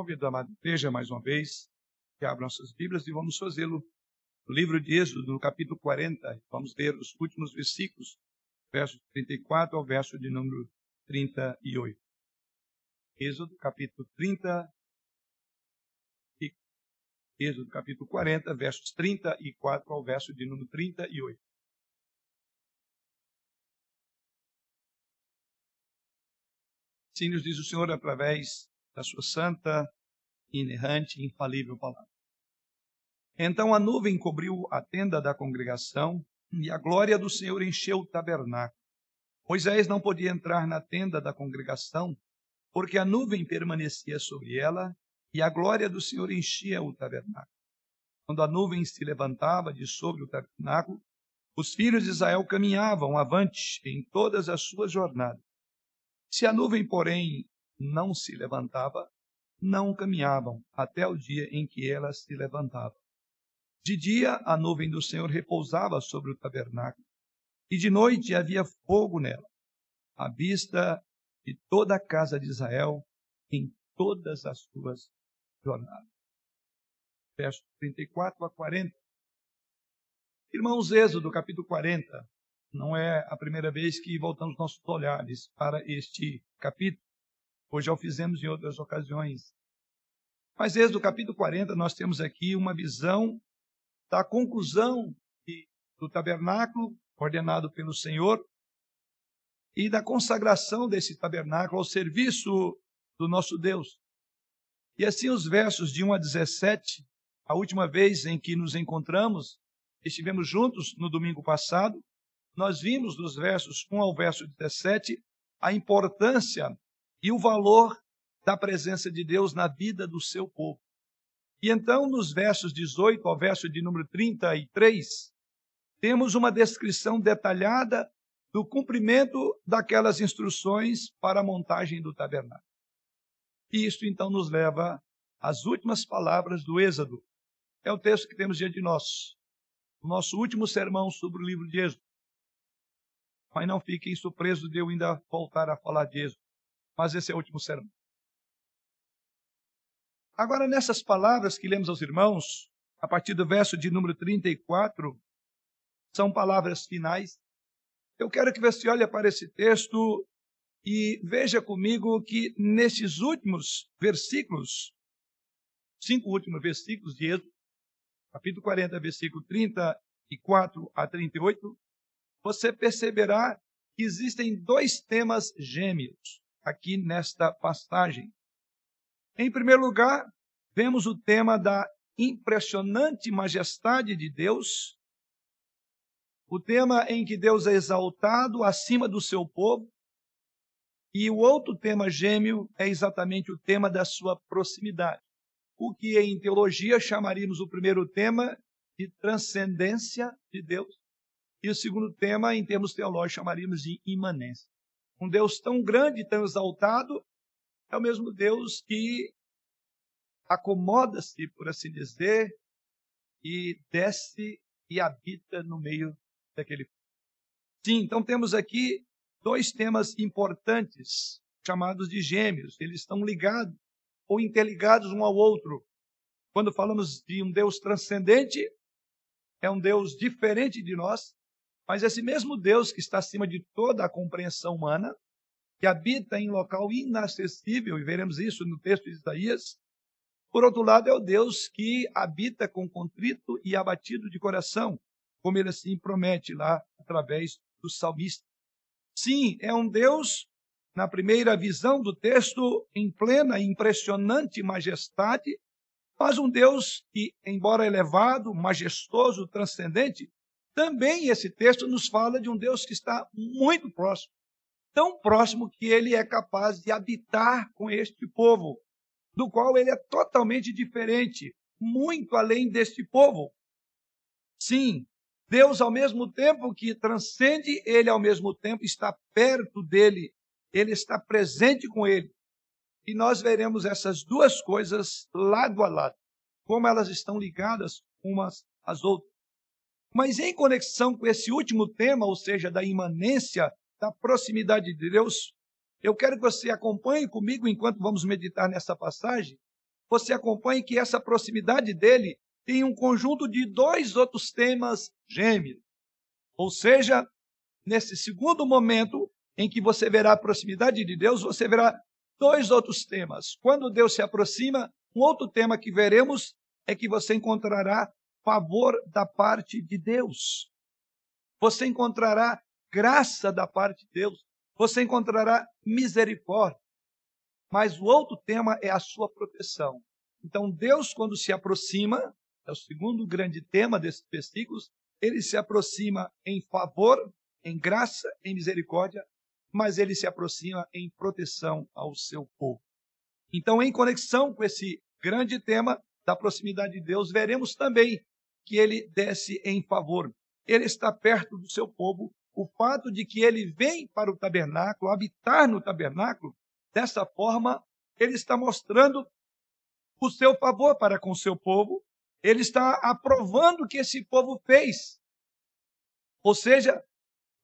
convido a amada igreja mais uma vez que abra nossas Bíblias e vamos fazê-lo no livro de Êxodo, no capítulo 40. Vamos ler os últimos versículos, versos 34 ao verso de número 38. Êxodo, capítulo 30. E Êxodo, capítulo 40, versos 34 ao verso de número 38. Assim nos diz o Senhor através da sua santa, inerrante e infalível palavra. Então a nuvem cobriu a tenda da congregação e a glória do Senhor encheu o tabernáculo. Moisés não podia entrar na tenda da congregação, porque a nuvem permanecia sobre ela e a glória do Senhor enchia o tabernáculo. Quando a nuvem se levantava de sobre o tabernáculo, os filhos de Israel caminhavam avante em todas as suas jornadas. Se a nuvem, porém, não se levantava, não caminhavam até o dia em que ela se levantava. De dia, a nuvem do Senhor repousava sobre o tabernáculo, e de noite havia fogo nela, à vista de toda a casa de Israel em todas as suas jornadas. Verso 34 a 40. Irmãos, Êxodo, capítulo 40, não é a primeira vez que voltamos nossos olhares para este capítulo. Hoje já o fizemos em outras ocasiões. Mas desde o capítulo 40 nós temos aqui uma visão da conclusão do tabernáculo ordenado pelo Senhor e da consagração desse tabernáculo ao serviço do nosso Deus. E assim os versos de 1 a 17, a última vez em que nos encontramos, estivemos juntos no domingo passado, nós vimos nos versos 1 ao verso 17 a importância e o valor da presença de Deus na vida do seu povo. E então, nos versos 18 ao verso de número 33, temos uma descrição detalhada do cumprimento daquelas instruções para a montagem do tabernáculo. E isto então nos leva às últimas palavras do Êxodo. É o texto que temos diante de nós. O nosso último sermão sobre o livro de Êxodo. Mas não fiquem surpresos de eu ainda voltar a falar de Êxodo. Mas esse é o último sermão. Agora, nessas palavras que lemos aos irmãos, a partir do verso de número 34, são palavras finais. Eu quero que você olhe para esse texto e veja comigo que nesses últimos versículos, cinco últimos versículos de Êxodo, capítulo 40, versículo 34 a 38, você perceberá que existem dois temas gêmeos aqui nesta passagem. Em primeiro lugar, vemos o tema da impressionante majestade de Deus, o tema em que Deus é exaltado acima do seu povo, e o outro tema gêmeo é exatamente o tema da sua proximidade. O que em teologia chamaríamos o primeiro tema de transcendência de Deus, e o segundo tema, em termos teológicos, chamaríamos de imanência. Um Deus tão grande, tão exaltado, é o mesmo Deus que acomoda-se, por assim dizer, e desce e habita no meio daquele. Sim, então temos aqui dois temas importantes, chamados de gêmeos. Eles estão ligados ou interligados um ao outro. Quando falamos de um Deus transcendente, é um Deus diferente de nós, mas esse mesmo Deus que está acima de toda a compreensão humana, que habita em local inacessível, e veremos isso no texto de Isaías, por outro lado, é o Deus que habita com contrito e abatido de coração, como ele assim promete lá através do salmista. Sim, é um Deus, na primeira visão do texto, em plena e impressionante majestade, mas um Deus que, embora elevado, majestoso, transcendente, também esse texto nos fala de um Deus que está muito próximo, tão próximo que ele é capaz de habitar com este povo, do qual ele é totalmente diferente, muito além deste povo. Sim, Deus, ao mesmo tempo que transcende, ele ao mesmo tempo está perto dele, ele está presente com ele. E nós veremos essas duas coisas lado a lado, como elas estão ligadas umas às outras. Mas em conexão com esse último tema, ou seja, da imanência, da proximidade de Deus, eu quero que você acompanhe comigo enquanto vamos meditar nessa passagem, você acompanhe que essa proximidade dele tem um conjunto de dois outros temas gêmeos. Ou seja, nesse segundo momento em que você verá a proximidade de Deus, você verá dois outros temas. Quando Deus se aproxima, um outro tema que veremos é que você encontrará favor da parte de Deus. Você encontrará graça da parte de Deus. Você encontrará misericórdia. Mas o outro tema é a sua proteção. Então, Deus, quando se aproxima, é o segundo grande tema desses versículos, ele se aproxima em favor, em graça, em misericórdia, mas ele se aproxima em proteção ao seu povo. Então, em conexão com esse grande tema da proximidade de Deus, veremos também que ele desce em favor. Ele está perto do seu povo. O fato de que ele vem para o tabernáculo, habitar no tabernáculo, dessa forma, ele está mostrando o seu favor para com o seu povo. Ele está aprovando o que esse povo fez. Ou seja,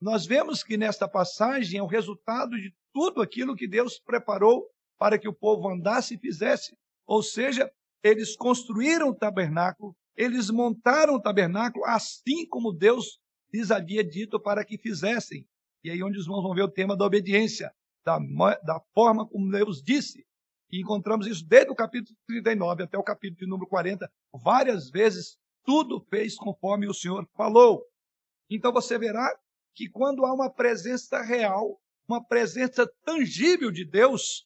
nós vemos que nesta passagem é o resultado de tudo aquilo que Deus preparou para que o povo andasse e fizesse. Ou seja, eles construíram o tabernáculo, eles montaram o tabernáculo assim como Deus lhes havia dito para que fizessem. E aí onde os irmãos vão ver o tema da obediência, da, da forma como Deus disse. E encontramos isso desde o capítulo 39 até o capítulo número 40, várias vezes, tudo fez conforme o Senhor falou. Então você verá que quando há uma presença real, uma presença tangível de Deus,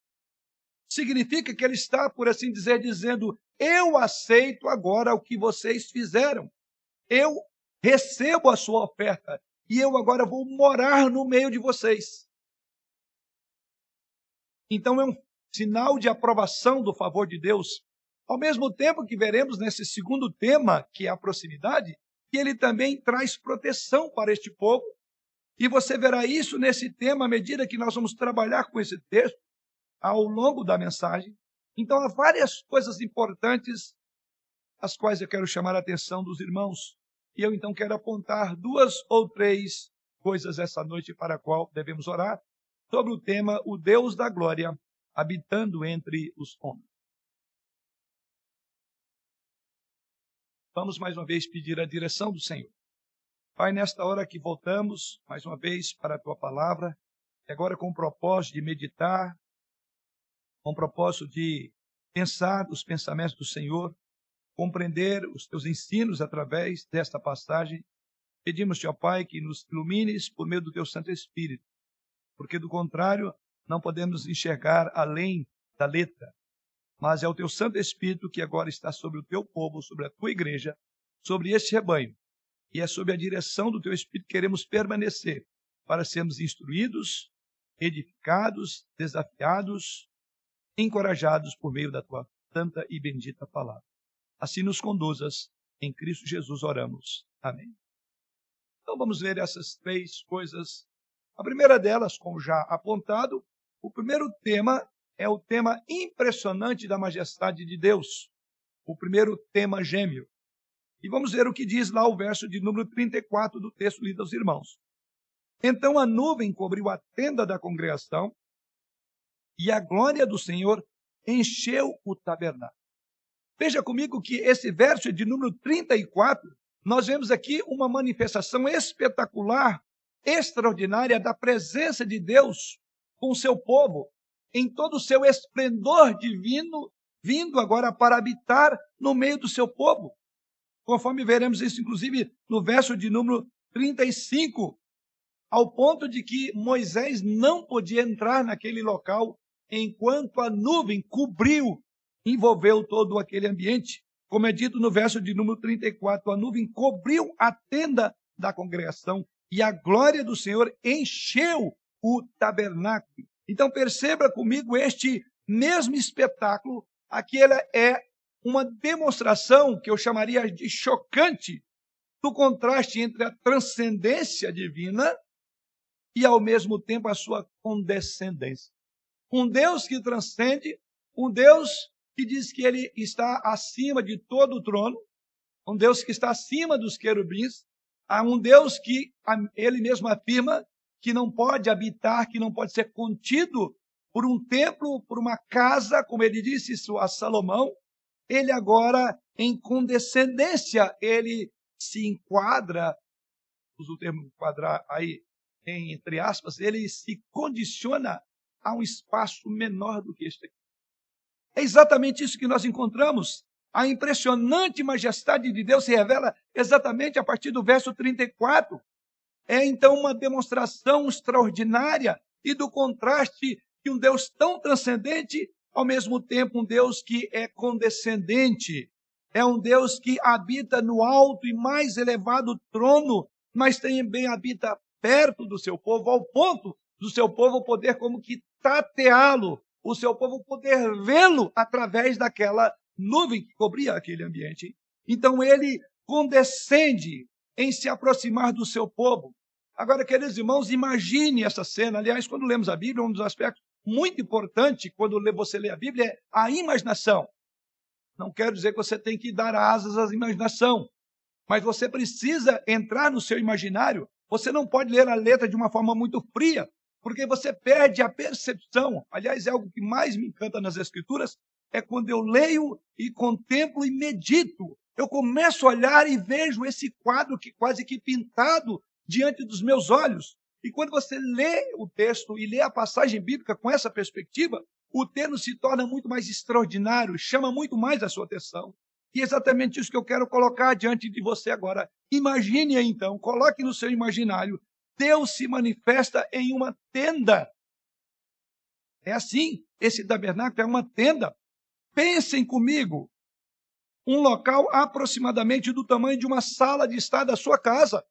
significa que ele está, por assim dizer, dizendo: Eu aceito agora o que vocês fizeram. Eu recebo a sua oferta e eu agora vou morar no meio de vocês. Então é um sinal de aprovação do favor de Deus. Ao mesmo tempo que veremos nesse segundo tema, que é a proximidade, que ele também traz proteção para este povo. E você verá isso nesse tema à medida que nós vamos trabalhar com esse texto ao longo da mensagem. Então, há várias coisas importantes as quais eu quero chamar a atenção dos irmãos. E eu então quero apontar duas ou três coisas essa noite para a qual devemos orar sobre o tema O Deus da Glória habitando entre os homens. Vamos mais uma vez pedir a direção do Senhor. Pai, nesta hora que voltamos mais uma vez para a tua palavra, e agora com o propósito de meditar com o propósito de pensar os pensamentos do Senhor, compreender os teus ensinos através desta passagem. Pedimos-te, ó Pai, que nos ilumines por meio do teu Santo Espírito, porque do contrário não podemos enxergar além da letra. Mas é o teu Santo Espírito que agora está sobre o teu povo, sobre a tua igreja, sobre este rebanho. E é sob a direção do teu Espírito que queremos permanecer para sermos instruídos, edificados, desafiados encorajados por meio da tua santa e bendita palavra. Assim nos conduzas, em Cristo Jesus oramos. Amém. Então vamos ver essas três coisas. A primeira delas, como já apontado, o primeiro tema é o tema impressionante da majestade de Deus. O primeiro tema gêmeo. E vamos ver o que diz lá o verso de número 34 do texto lido aos irmãos. Então a nuvem cobriu a tenda da congregação e a glória do Senhor encheu o tabernáculo. Veja comigo que esse verso de número 34, nós vemos aqui uma manifestação espetacular, extraordinária da presença de Deus com o seu povo, em todo o seu esplendor divino, vindo agora para habitar no meio do seu povo. Conforme veremos isso, inclusive, no verso de número 35, ao ponto de que Moisés não podia entrar naquele local enquanto a nuvem cobriu, envolveu todo aquele ambiente. Como é dito no verso de número 34, a nuvem cobriu a tenda da congregação e a glória do Senhor encheu o tabernáculo. Então perceba comigo este mesmo espetáculo, aquela é uma demonstração que eu chamaria de chocante do contraste entre a transcendência divina e ao mesmo tempo a sua condescendência. Um Deus que transcende, um Deus que diz que ele está acima de todo o trono, um Deus que está acima dos querubins, um Deus que ele mesmo afirma que não pode habitar, que não pode ser contido por um templo, por uma casa, como ele disse isso a Salomão, ele agora, em condescendência, ele se enquadra, uso o termo enquadrar aí, entre aspas, ele se condiciona a um espaço menor do que este aqui. É exatamente isso que nós encontramos. A impressionante majestade de Deus se revela exatamente a partir do verso 34. É então uma demonstração extraordinária e do contraste de um Deus tão transcendente, ao mesmo tempo um Deus que é condescendente. É um Deus que habita no alto e mais elevado trono, mas também habita perto do seu povo, ao ponto do seu povo poder como que tateá-lo, o seu povo poder vê-lo através daquela nuvem que cobria aquele ambiente. Então ele condescende em se aproximar do seu povo. Agora, queridos irmãos, imagine essa cena. Aliás, quando lemos a Bíblia, um dos aspectos muito importantes quando você lê a Bíblia é a imaginação. Não quero dizer que você tem que dar asas à imaginação, mas você precisa entrar no seu imaginário. Você não pode ler a letra de uma forma muito fria, porque você perde a percepção. Aliás, é algo que mais me encanta nas Escrituras, é quando eu leio e contemplo e medito. Eu começo a olhar e vejo esse quadro que quase que pintado diante dos meus olhos. E quando você lê o texto e lê a passagem bíblica com essa perspectiva, o texto se torna muito mais extraordinário, chama muito mais a sua atenção. E é exatamente isso que eu quero colocar diante de você agora. Imagine então, coloque no seu imaginário Deus se manifesta em uma tenda. É assim, esse tabernáculo é uma tenda. Pensem comigo, um local aproximadamente do tamanho de uma sala de estar da sua casa.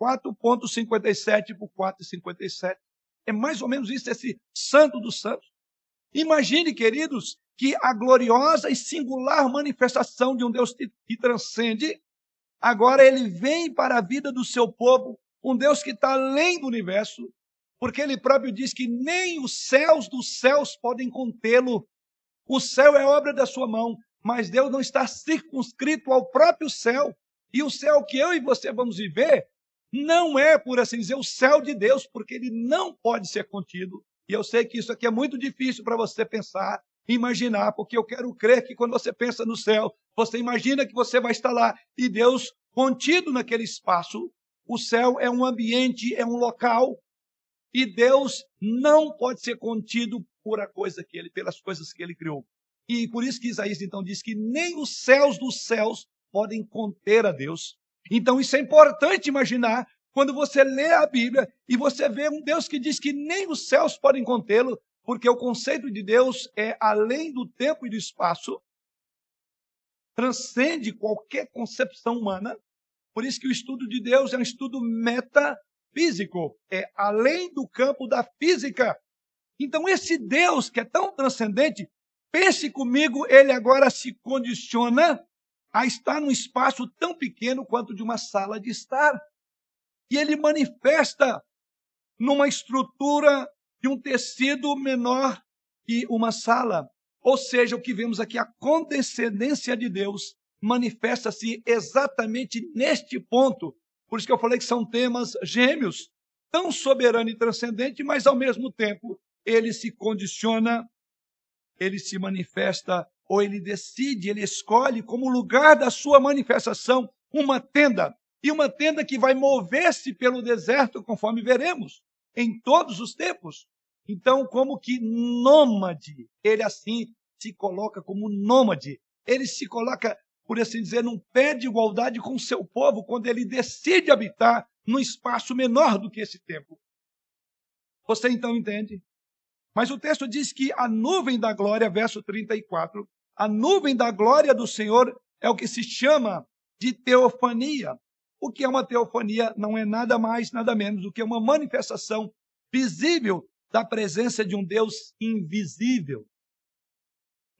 4,57 por 4,57. É mais ou menos isso, esse santo dos santos. Imagine, queridos, que a gloriosa e singular manifestação de um Deus que transcende Agora ele vem para a vida do seu povo, um Deus que está além do universo, porque ele próprio diz que nem os céus dos céus podem contê-lo. O céu é obra da sua mão, mas Deus não está circunscrito ao próprio céu. E o céu que eu e você vamos viver não é, por assim dizer, o céu de Deus, porque ele não pode ser contido. E eu sei que isso aqui é muito difícil para você pensar, imaginar, porque eu quero crer que quando você pensa no céu, você imagina que você vai estar lá e Deus contido naquele espaço. O céu é um ambiente, é um local e Deus não pode ser contido por a coisa que ele, pelas coisas que ele criou. E por isso que Isaías então diz que nem os céus dos céus podem conter a Deus. Então isso é importante imaginar quando você lê a Bíblia e você vê um Deus que diz que nem os céus podem contê-lo, porque o conceito de Deus é além do tempo e do espaço, transcende qualquer concepção humana. Por isso que o estudo de Deus é um estudo metafísico, é além do campo da física. Então esse Deus que é tão transcendente, pense comigo, ele agora se condiciona a estar num espaço tão pequeno quanto de uma sala de estar. E ele manifesta numa estrutura de um tecido menor que uma sala. Ou seja, o que vemos aqui, a condescendência de Deus manifesta-se exatamente neste ponto. Por isso que eu falei que são temas gêmeos, tão soberano e transcendente, mas ao mesmo tempo ele se condiciona, ele se manifesta, ou ele decide, ele escolhe como lugar da sua manifestação uma tenda. E uma tenda que vai mover-se pelo deserto, conforme veremos em todos os tempos. Então, como que nômade, ele assim se coloca como nômade. Ele se coloca, por assim dizer, num pé de igualdade com seu povo quando ele decide habitar num espaço menor do que esse tempo. Você então entende? Mas o texto diz que a nuvem da glória, verso 34, a nuvem da glória do Senhor é o que se chama de teofania. O que é uma teofania não é nada mais, nada menos do que uma manifestação visível da presença de um Deus invisível.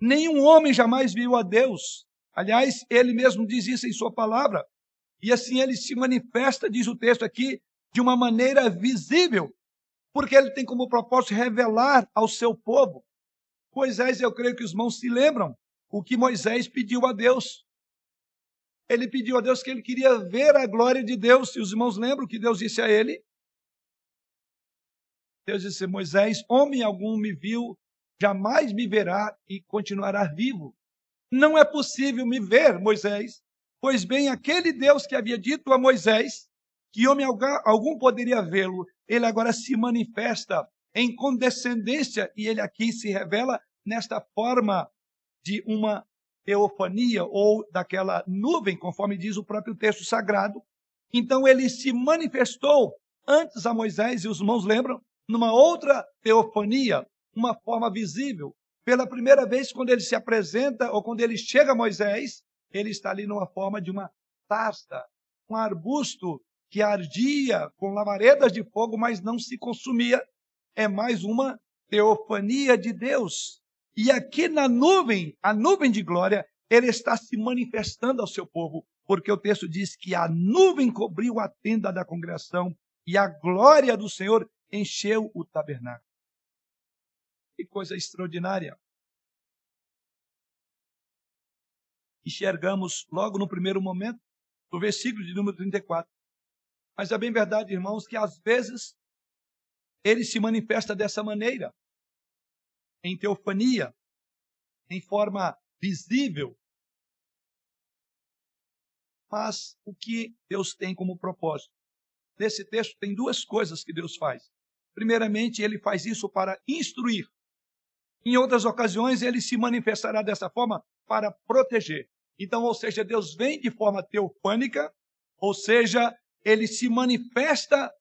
Nenhum homem jamais viu a Deus. Aliás, ele mesmo diz isso em sua palavra. E assim ele se manifesta, diz o texto aqui, de uma maneira visível, porque ele tem como propósito revelar ao seu povo. Moisés, eu creio que os irmãos se lembram o que Moisés pediu a Deus. Ele pediu a Deus que ele queria ver a glória de Deus. E os irmãos lembram que Deus disse a ele? Deus disse: Moisés, homem algum me viu jamais me verá e continuará vivo. Não é possível me ver, Moisés, pois bem aquele Deus que havia dito a Moisés que homem algum poderia vê-lo, ele agora se manifesta em condescendência e ele aqui se revela nesta forma de uma teofania ou daquela nuvem, conforme diz o próprio texto sagrado. Então ele se manifestou antes a Moisés e os irmãos lembram numa outra teofania, uma forma visível. Pela primeira vez, quando ele se apresenta ou quando ele chega a Moisés, ele está ali numa forma de uma tasta, um arbusto que ardia com lavaredas de fogo, mas não se consumia. É mais uma teofania de Deus. E aqui na nuvem, a nuvem de glória, ele está se manifestando ao seu povo, porque o texto diz que a nuvem cobriu a tenda da congregação e a glória do Senhor encheu o tabernáculo. Que coisa extraordinária. Enxergamos logo no primeiro momento, no versículo de número 34. Mas é bem verdade, irmãos, que às vezes ele se manifesta dessa maneira, em teofania, em forma visível. Mas o que Deus tem como propósito? Nesse texto tem duas coisas que Deus faz. Primeiramente, ele faz isso para instruir. Em outras ocasiões, ele se manifestará dessa forma para proteger. Então, ou seja, Deus vem de forma teofânica, ou seja, ele se manifesta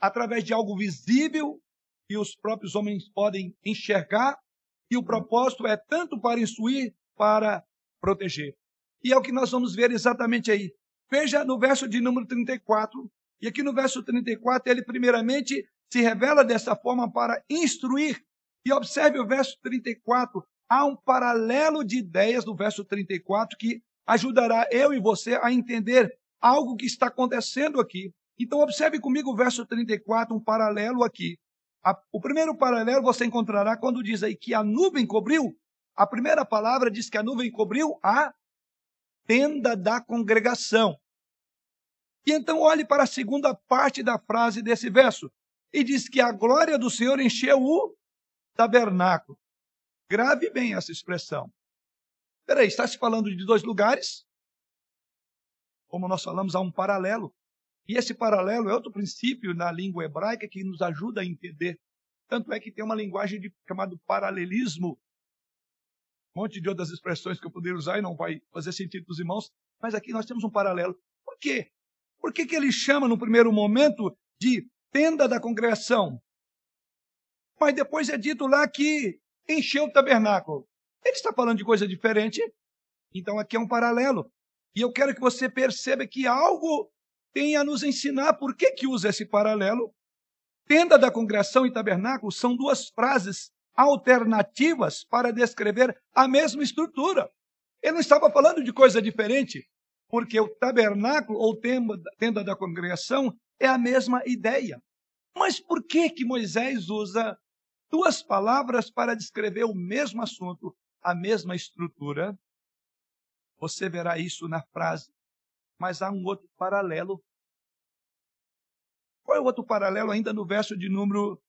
através de algo visível que os próprios homens podem enxergar, e o propósito é tanto para instruir, para proteger. E é o que nós vamos ver exatamente aí. Veja no verso de número 34, e aqui no verso 34, ele primeiramente se revela dessa forma para instruir e observe o verso 34. Há um paralelo de ideias no verso 34 que ajudará eu e você a entender algo que está acontecendo aqui. Então, observe comigo o verso 34, um paralelo aqui. O primeiro paralelo você encontrará quando diz aí que a nuvem cobriu. A primeira palavra diz que a nuvem cobriu a tenda da congregação. E então olhe para a segunda parte da frase desse verso. E diz que a glória do Senhor encheu o tabernáculo. Grave bem essa expressão. Peraí, está se falando de dois lugares? Como nós falamos, há um paralelo. E esse paralelo é outro princípio na língua hebraica que nos ajuda a entender. Tanto é que tem uma linguagem de, chamado paralelismo. Um monte de outras expressões que eu poderia usar e não vai fazer sentido para os irmãos. Mas aqui nós temos um paralelo. Por quê? Por que, que ele chama no primeiro momento de tenda da congregação? Mas depois é dito lá que encheu o tabernáculo. Ele está falando de coisa diferente. Então aqui é um paralelo. E eu quero que você perceba que algo tem a nos ensinar por que, que usa esse paralelo. Tenda da congregação e tabernáculo são duas frases alternativas para descrever a mesma estrutura. Ele não estava falando de coisa diferente, porque o tabernáculo ou tenda da congregação é a mesma ideia. Mas por que que Moisés usa duas palavras para descrever o mesmo assunto, a mesma estrutura. Você verá isso na frase, mas há um outro paralelo. Qual é o outro paralelo ainda no verso de número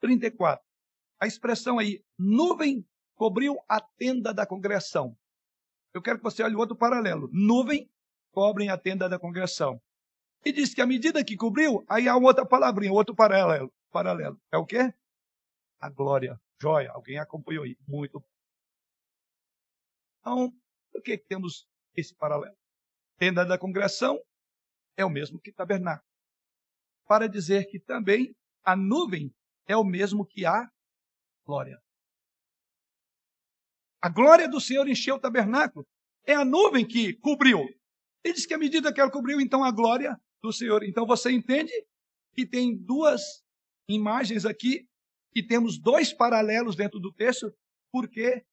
34? A expressão aí, nuvem cobriu a tenda da congregação. Eu quero que você olhe o outro paralelo. Nuvem cobre a tenda da congregação. E diz que à medida que cobriu, aí há outra palavrinha, outro paralelo. paralelo. É o quê? a glória. Joia, alguém acompanhou aí. Muito. Então, por que temos esse paralelo? Tenda da congregação é o mesmo que tabernáculo. Para dizer que também a nuvem é o mesmo que a glória. A glória do Senhor encheu o tabernáculo. É a nuvem que cobriu. Ele diz que à medida que ela cobriu, então a glória do Senhor. Então você entende que tem duas imagens aqui e temos dois paralelos dentro do texto, porque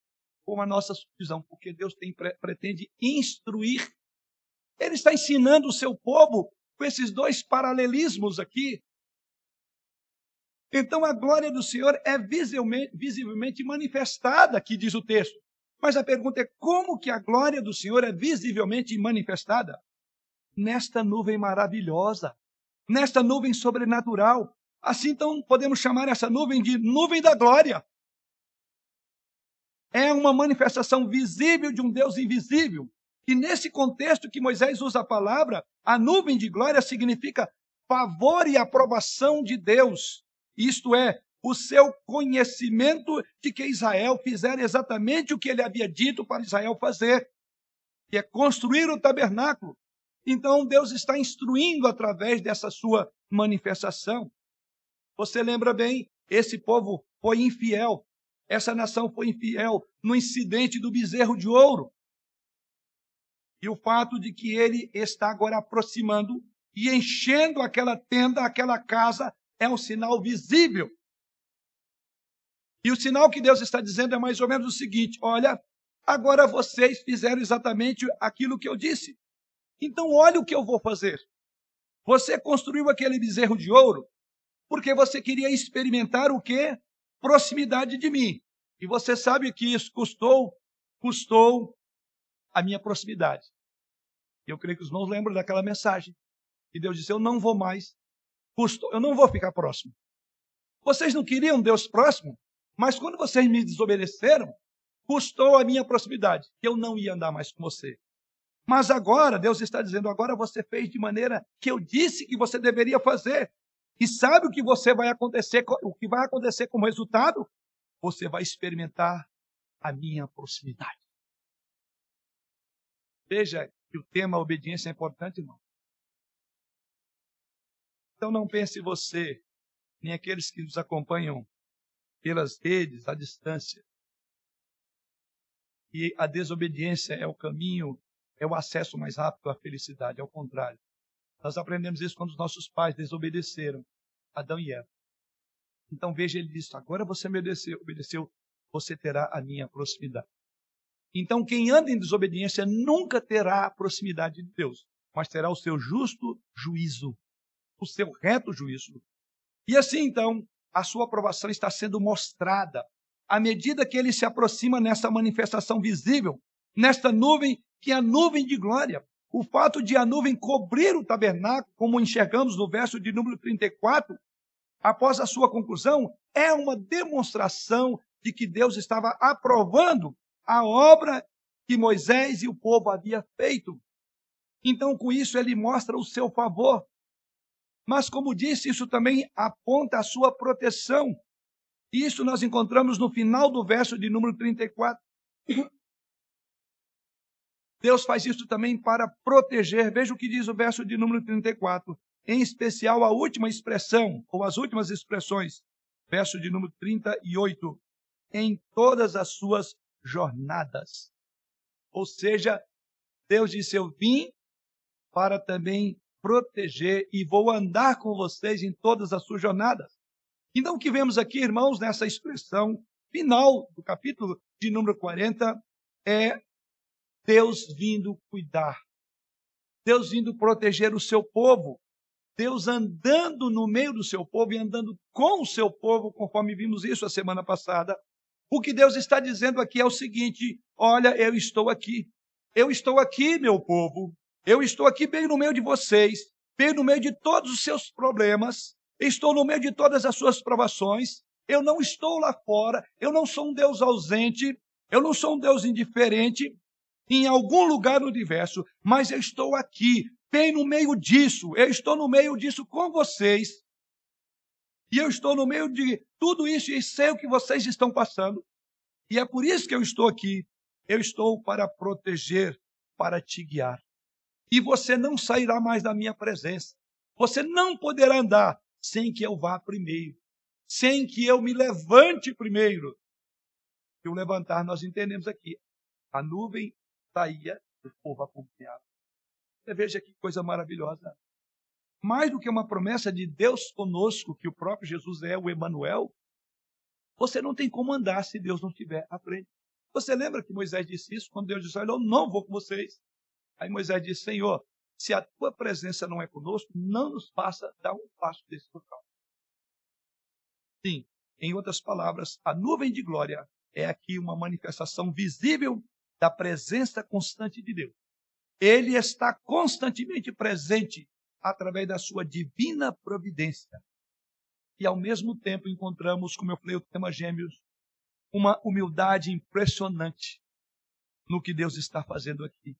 com a nossa visão, porque Deus tem, pretende instruir. Ele está ensinando o seu povo com esses dois paralelismos aqui. Então a glória do Senhor é visivelmente, manifestada, aqui diz o texto. Mas a pergunta é como que a glória do Senhor é visivelmente manifestada? Nesta nuvem maravilhosa, nesta nuvem sobrenatural, Assim, então, podemos chamar essa nuvem de nuvem da glória. é uma manifestação visível de um Deus invisível. E nesse contexto que Moisés usa a palavra, a nuvem de glória significa favor e aprovação de Deus. Isto é, o seu conhecimento de que Israel fizera exatamente o que ele havia dito para Israel fazer, que é construir o tabernáculo. Então Deus está instruindo através dessa sua manifestação. Você lembra bem, esse povo foi infiel, essa nação foi infiel no incidente do bezerro de ouro. E o fato de que ele está agora aproximando e enchendo aquela tenda, aquela casa, é um sinal visível. E o sinal que Deus está dizendo é mais ou menos o seguinte: olha, agora vocês fizeram exatamente aquilo que eu disse. Então, olha o que eu vou fazer. Você construiu aquele bezerro de ouro porque você queria experimentar o quê? Proximidade de mim. E você sabe que isso custou, custou a minha proximidade. Eu creio que os irmãos lembram daquela mensagem. E Deus disse: Eu não vou mais, custou, eu não vou ficar próximo. Vocês não queriam Deus próximo, mas quando vocês me desobedeceram, custou a minha proximidade, eu não ia andar mais com você. Mas agora, Deus está dizendo: agora você fez de maneira que eu disse que você deveria fazer. E sabe o que você vai acontecer, o que vai acontecer como resultado? Você vai experimentar a minha proximidade. Veja que o tema obediência é importante, irmão. Então não pense você, nem aqueles que nos acompanham pelas redes, à distância, que a desobediência é o caminho, é o acesso mais rápido à felicidade. Ao contrário. Nós aprendemos isso quando os nossos pais desobedeceram, Adão e Eva. Então veja, ele disse: agora você me obedeceu, obedeceu, você terá a minha proximidade. Então quem anda em desobediência nunca terá a proximidade de Deus, mas terá o seu justo juízo, o seu reto juízo. E assim então, a sua aprovação está sendo mostrada à medida que ele se aproxima nessa manifestação visível, nesta nuvem que é a nuvem de glória. O fato de a nuvem cobrir o tabernáculo, como enxergamos no verso de número 34, após a sua conclusão, é uma demonstração de que Deus estava aprovando a obra que Moisés e o povo havia feito. Então, com isso, ele mostra o seu favor. Mas, como disse, isso também aponta a sua proteção. Isso nós encontramos no final do verso de número 34. Deus faz isso também para proteger. Veja o que diz o verso de número 34. Em especial a última expressão, ou as últimas expressões. Verso de número 38. Em todas as suas jornadas. Ou seja, Deus disse: Eu vim para também proteger e vou andar com vocês em todas as suas jornadas. Então, o que vemos aqui, irmãos, nessa expressão final do capítulo de número 40 é Deus vindo cuidar, Deus vindo proteger o seu povo, Deus andando no meio do seu povo e andando com o seu povo, conforme vimos isso a semana passada. O que Deus está dizendo aqui é o seguinte: olha, eu estou aqui. Eu estou aqui, meu povo. Eu estou aqui bem no meio de vocês, bem no meio de todos os seus problemas. Estou no meio de todas as suas provações. Eu não estou lá fora. Eu não sou um Deus ausente. Eu não sou um Deus indiferente em algum lugar no universo, mas eu estou aqui, bem no meio disso. Eu estou no meio disso com vocês. E eu estou no meio de tudo isso e sei o que vocês estão passando. E é por isso que eu estou aqui. Eu estou para proteger, para te guiar. E você não sairá mais da minha presença. Você não poderá andar sem que eu vá primeiro, sem que eu me levante primeiro. E o levantar nós entendemos aqui. A nuvem saía do povo acompanhado. Você veja que coisa maravilhosa. Mais do que uma promessa de Deus conosco, que o próprio Jesus é o Emanuel, você não tem como andar se Deus não estiver à frente. Você lembra que Moisés disse isso quando Deus disse: Olha, eu não vou com vocês. Aí Moisés disse: Senhor, se a tua presença não é conosco, não nos faça dar um passo desse local. Sim, em outras palavras, a nuvem de glória é aqui uma manifestação visível da presença constante de Deus. Ele está constantemente presente através da sua divina providência. E ao mesmo tempo encontramos, como eu falei, o tema gêmeos, uma humildade impressionante no que Deus está fazendo aqui.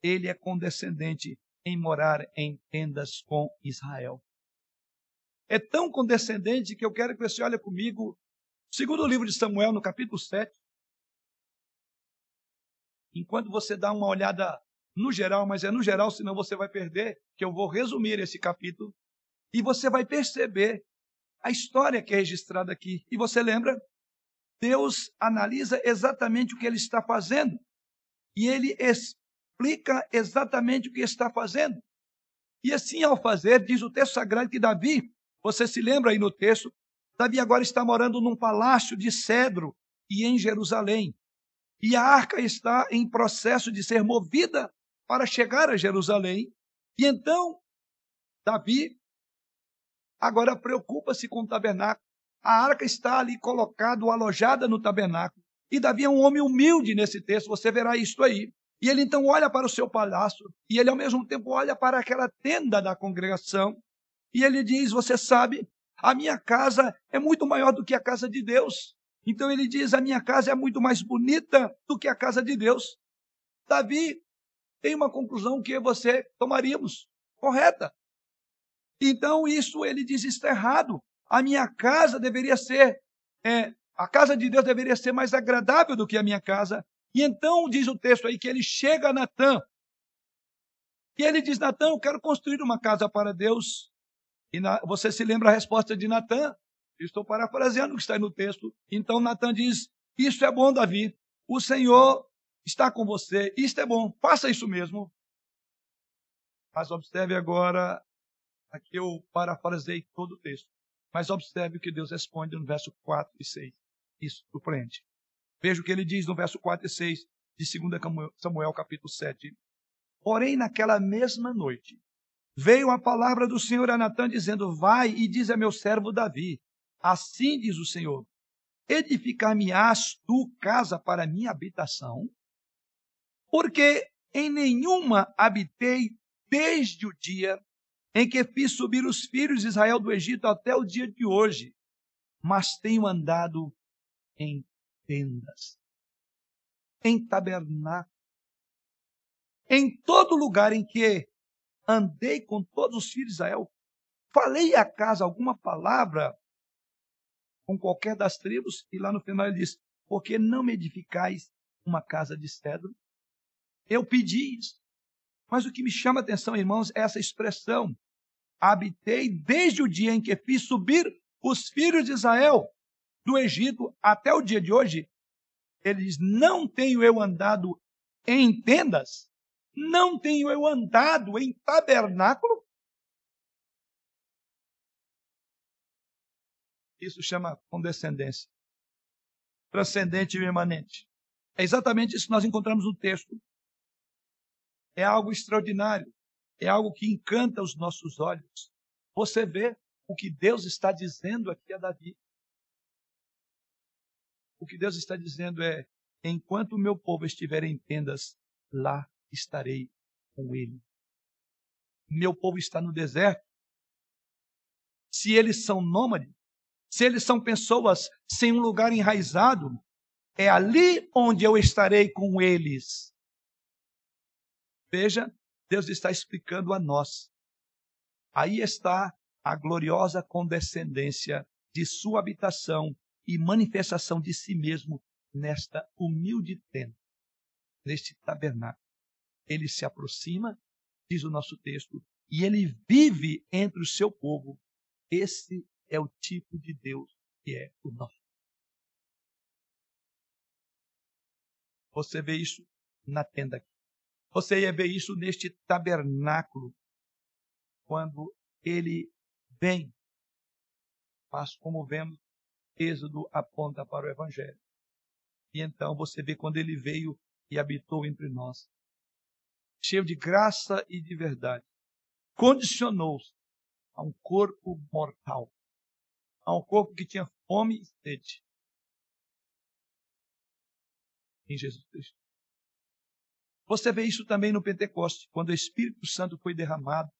Ele é condescendente em morar em tendas com Israel. É tão condescendente que eu quero que você olhe comigo, segundo o livro de Samuel, no capítulo 7. Enquanto você dá uma olhada no geral, mas é no geral, senão você vai perder, que eu vou resumir esse capítulo, e você vai perceber a história que é registrada aqui. E você lembra? Deus analisa exatamente o que ele está fazendo. E ele explica exatamente o que está fazendo. E assim, ao fazer, diz o texto sagrado que Davi, você se lembra aí no texto, Davi agora está morando num palácio de cedro e em Jerusalém. E a arca está em processo de ser movida para chegar a Jerusalém. E então, Davi agora preocupa-se com o tabernáculo. A arca está ali colocada, alojada no tabernáculo. E Davi é um homem humilde nesse texto, você verá isso aí. E ele então olha para o seu palácio, e ele ao mesmo tempo olha para aquela tenda da congregação, e ele diz: Você sabe, a minha casa é muito maior do que a casa de Deus. Então ele diz: A minha casa é muito mais bonita do que a casa de Deus. Davi tem uma conclusão que você tomaríamos, correta. Então isso ele diz está errado. A minha casa deveria ser, é, a casa de Deus deveria ser mais agradável do que a minha casa. E então diz o texto aí que ele chega a Natã. E ele diz, Natã, eu quero construir uma casa para Deus. E na, você se lembra a resposta de Natã? Estou parafraseando o que está aí no texto. Então Natã diz, isso é bom, Davi. O Senhor está com você. Isto é bom. Faça isso mesmo. Mas observe agora Aqui eu parafrasei todo o texto. Mas observe o que Deus responde no verso 4 e 6. Isso surpreende. Veja o que ele diz no verso 4 e 6 de 2 Samuel, capítulo 7. Porém, naquela mesma noite, veio a palavra do Senhor a Natã, dizendo: Vai e diz a meu servo Davi: Assim diz o Senhor: Edificar-me-ás tu casa para minha habitação? Porque em nenhuma habitei desde o dia em que fiz subir os filhos de Israel do Egito até o dia de hoje, mas tenho andado em tendas, em tabernáculo, em todo lugar em que andei com todos os filhos de Israel. Falei acaso alguma palavra com qualquer das tribos? E lá no final ele diz: Porque não me edificais uma casa de cedro? Eu pedi isso. Mas o que me chama a atenção, irmãos, é essa expressão habitei desde o dia em que fiz subir os filhos de Israel do Egito até o dia de hoje. Ele diz: Não tenho eu andado em tendas, não tenho eu andado em tabernáculo. Isso chama condescendência, transcendente e imanente. É exatamente isso que nós encontramos no texto. É algo extraordinário é algo que encanta os nossos olhos. Você vê o que Deus está dizendo aqui a Davi. O que Deus está dizendo é: enquanto o meu povo estiver em tendas, lá estarei com ele. Meu povo está no deserto. Se eles são nômades, se eles são pessoas sem um lugar enraizado, é ali onde eu estarei com eles. Veja Deus está explicando a nós. Aí está a gloriosa condescendência de sua habitação e manifestação de si mesmo nesta humilde tenda, neste tabernáculo. Ele se aproxima, diz o nosso texto, e ele vive entre o seu povo. Esse é o tipo de Deus que é o nosso. Você vê isso na tenda. Você ia ver isso neste tabernáculo, quando ele vem. Mas como vemos, Êxodo aponta para o Evangelho. E então você vê quando ele veio e habitou entre nós, cheio de graça e de verdade, condicionou-se a um corpo mortal, a um corpo que tinha fome e sede. Em Jesus Cristo. Você vê isso também no Pentecoste, quando o Espírito Santo foi derramado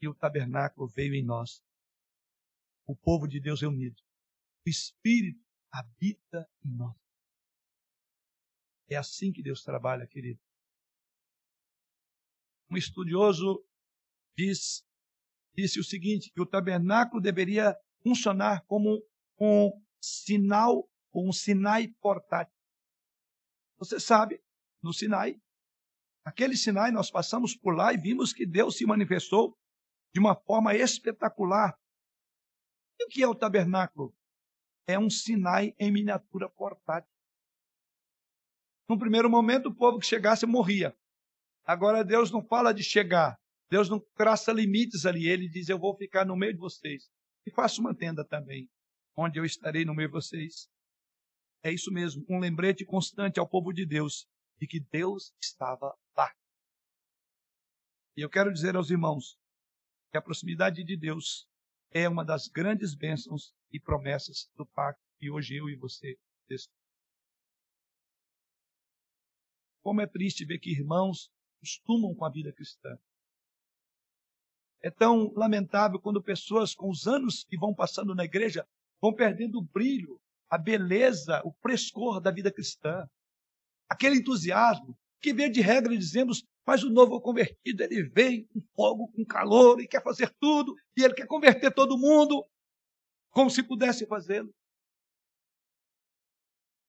e o tabernáculo veio em nós. O povo de Deus reunido. o Espírito habita em nós. É assim que Deus trabalha, querido. Um estudioso diz, disse o seguinte, que o tabernáculo deveria funcionar como um sinal, um Sinai portátil. Você sabe, no Sinai, aquele Sinai nós passamos por lá e vimos que Deus se manifestou de uma forma espetacular. E o que é o tabernáculo? É um Sinai em miniatura portátil. Num primeiro momento, o povo que chegasse morria. Agora, Deus não fala de chegar. Deus não traça limites ali. Ele diz: Eu vou ficar no meio de vocês. E faço uma tenda também, onde eu estarei no meio de vocês. É isso mesmo, um lembrete constante ao povo de Deus de que Deus estava lá. E eu quero dizer aos irmãos que a proximidade de Deus é uma das grandes bênçãos e promessas do pacto que hoje eu e você testamos. Como é triste ver que irmãos costumam com a vida cristã. É tão lamentável quando pessoas, com os anos que vão passando na igreja, vão perdendo o brilho, a beleza, o frescor da vida cristã. Aquele entusiasmo que, vê de regra, dizemos, mas o novo convertido, ele vem com fogo, com calor, e quer fazer tudo, e ele quer converter todo mundo, como se pudesse fazê-lo.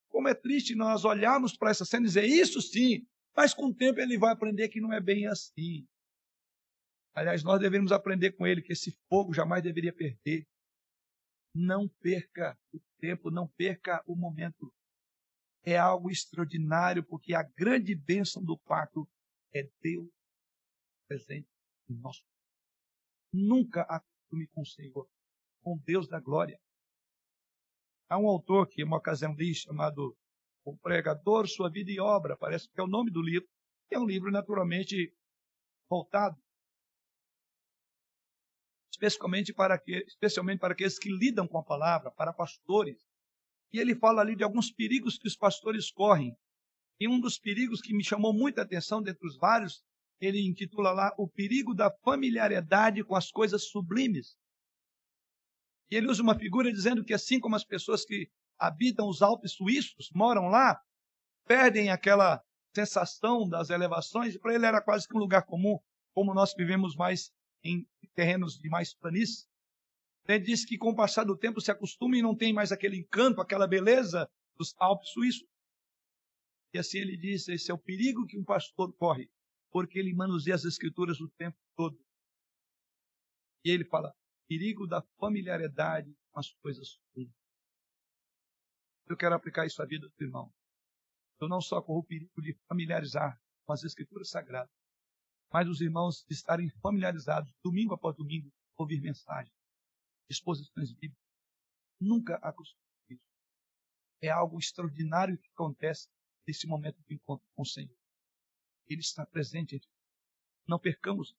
Como é triste nós olharmos para essa cena e dizer, isso sim, mas com o tempo ele vai aprender que não é bem assim. Aliás, nós devemos aprender com ele que esse fogo jamais deveria perder. Não perca o tempo, não perca o momento. É algo extraordinário, porque a grande bênção do pacto é Deus presente em nós. Nunca acostume com o Senhor, com Deus da glória. Há um autor que, uma ocasião, diz, chamado O Pregador, Sua Vida e Obra, parece que é o nome do livro, é um livro naturalmente voltado especialmente para, que, especialmente para aqueles que lidam com a palavra, para pastores. E ele fala ali de alguns perigos que os pastores correm. E um dos perigos que me chamou muita atenção, dentre os vários, ele intitula lá O Perigo da Familiaridade com as Coisas Sublimes. E ele usa uma figura dizendo que, assim como as pessoas que habitam os Alpes suíços, moram lá, perdem aquela sensação das elevações, e para ele era quase que um lugar comum, como nós vivemos mais em terrenos de mais planície. Ele diz que com o passar do tempo se acostuma e não tem mais aquele encanto, aquela beleza dos Alpes suíços. E assim ele diz: esse é o perigo que um pastor corre, porque ele manuseia as escrituras o tempo todo. E ele fala: perigo da familiaridade com as coisas ruins. Eu quero aplicar isso à vida do irmão. Eu não só corro o perigo de familiarizar com as escrituras sagradas, mas os irmãos estarem familiarizados, domingo após domingo, ouvir mensagens, exposições bíblicas. Nunca acostume isso. É algo extraordinário que acontece nesse momento de encontro com o Senhor. Ele está presente. Não percamos.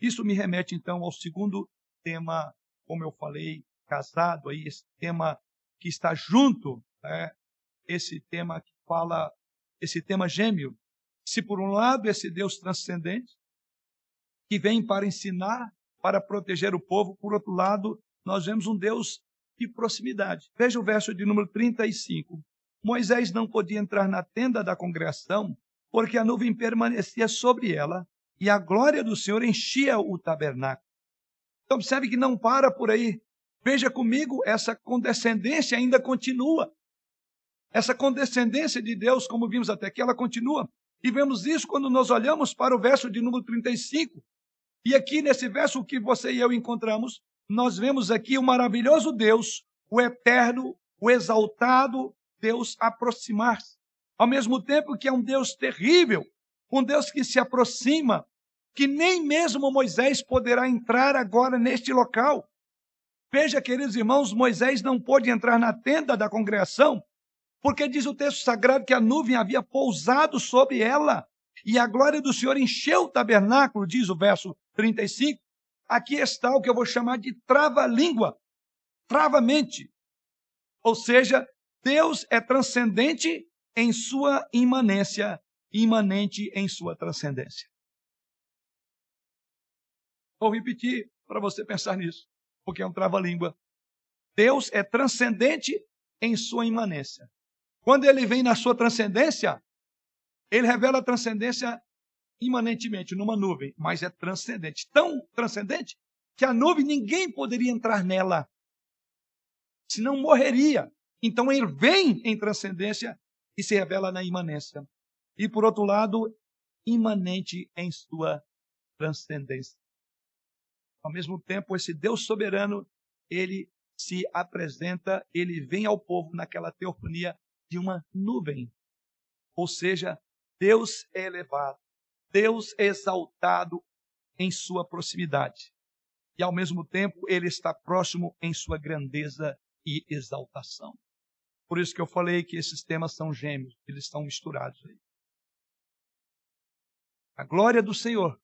Isso me remete então ao segundo tema, como eu falei, casado aí, esse tema que está junto, né? esse tema que fala, esse tema gêmeo, se por um lado esse Deus transcendente, que vem para ensinar, para proteger o povo, por outro lado, nós vemos um Deus de proximidade. Veja o verso de número 35. Moisés não podia entrar na tenda da congregação, porque a nuvem permanecia sobre ela e a glória do Senhor enchia o tabernáculo. Então, observe que não para por aí. Veja comigo, essa condescendência ainda continua. Essa condescendência de Deus, como vimos até aqui, ela continua. E vemos isso quando nós olhamos para o verso de número 35. E aqui nesse verso que você e eu encontramos, nós vemos aqui o maravilhoso Deus, o eterno, o exaltado Deus aproximar-se. Ao mesmo tempo que é um Deus terrível, um Deus que se aproxima, que nem mesmo Moisés poderá entrar agora neste local. Veja, queridos irmãos, Moisés não pôde entrar na tenda da congregação porque diz o texto sagrado que a nuvem havia pousado sobre ela e a glória do Senhor encheu o tabernáculo, diz o verso 35. Aqui está o que eu vou chamar de trava-língua, trava-mente. Ou seja, Deus é transcendente em sua imanência, imanente em sua transcendência. Vou repetir para você pensar nisso, porque é um trava-língua. Deus é transcendente em sua imanência. Quando ele vem na sua transcendência, ele revela a transcendência imanentemente numa nuvem, mas é transcendente. Tão transcendente que a nuvem ninguém poderia entrar nela, senão morreria. Então ele vem em transcendência e se revela na imanência. E por outro lado, imanente em sua transcendência. Ao mesmo tempo, esse Deus soberano, ele se apresenta, ele vem ao povo naquela teofania de uma nuvem. Ou seja, Deus é elevado, Deus é exaltado em sua proximidade. E ao mesmo tempo, ele está próximo em sua grandeza e exaltação. Por isso que eu falei que esses temas são gêmeos, eles estão misturados aí. A glória do Senhor,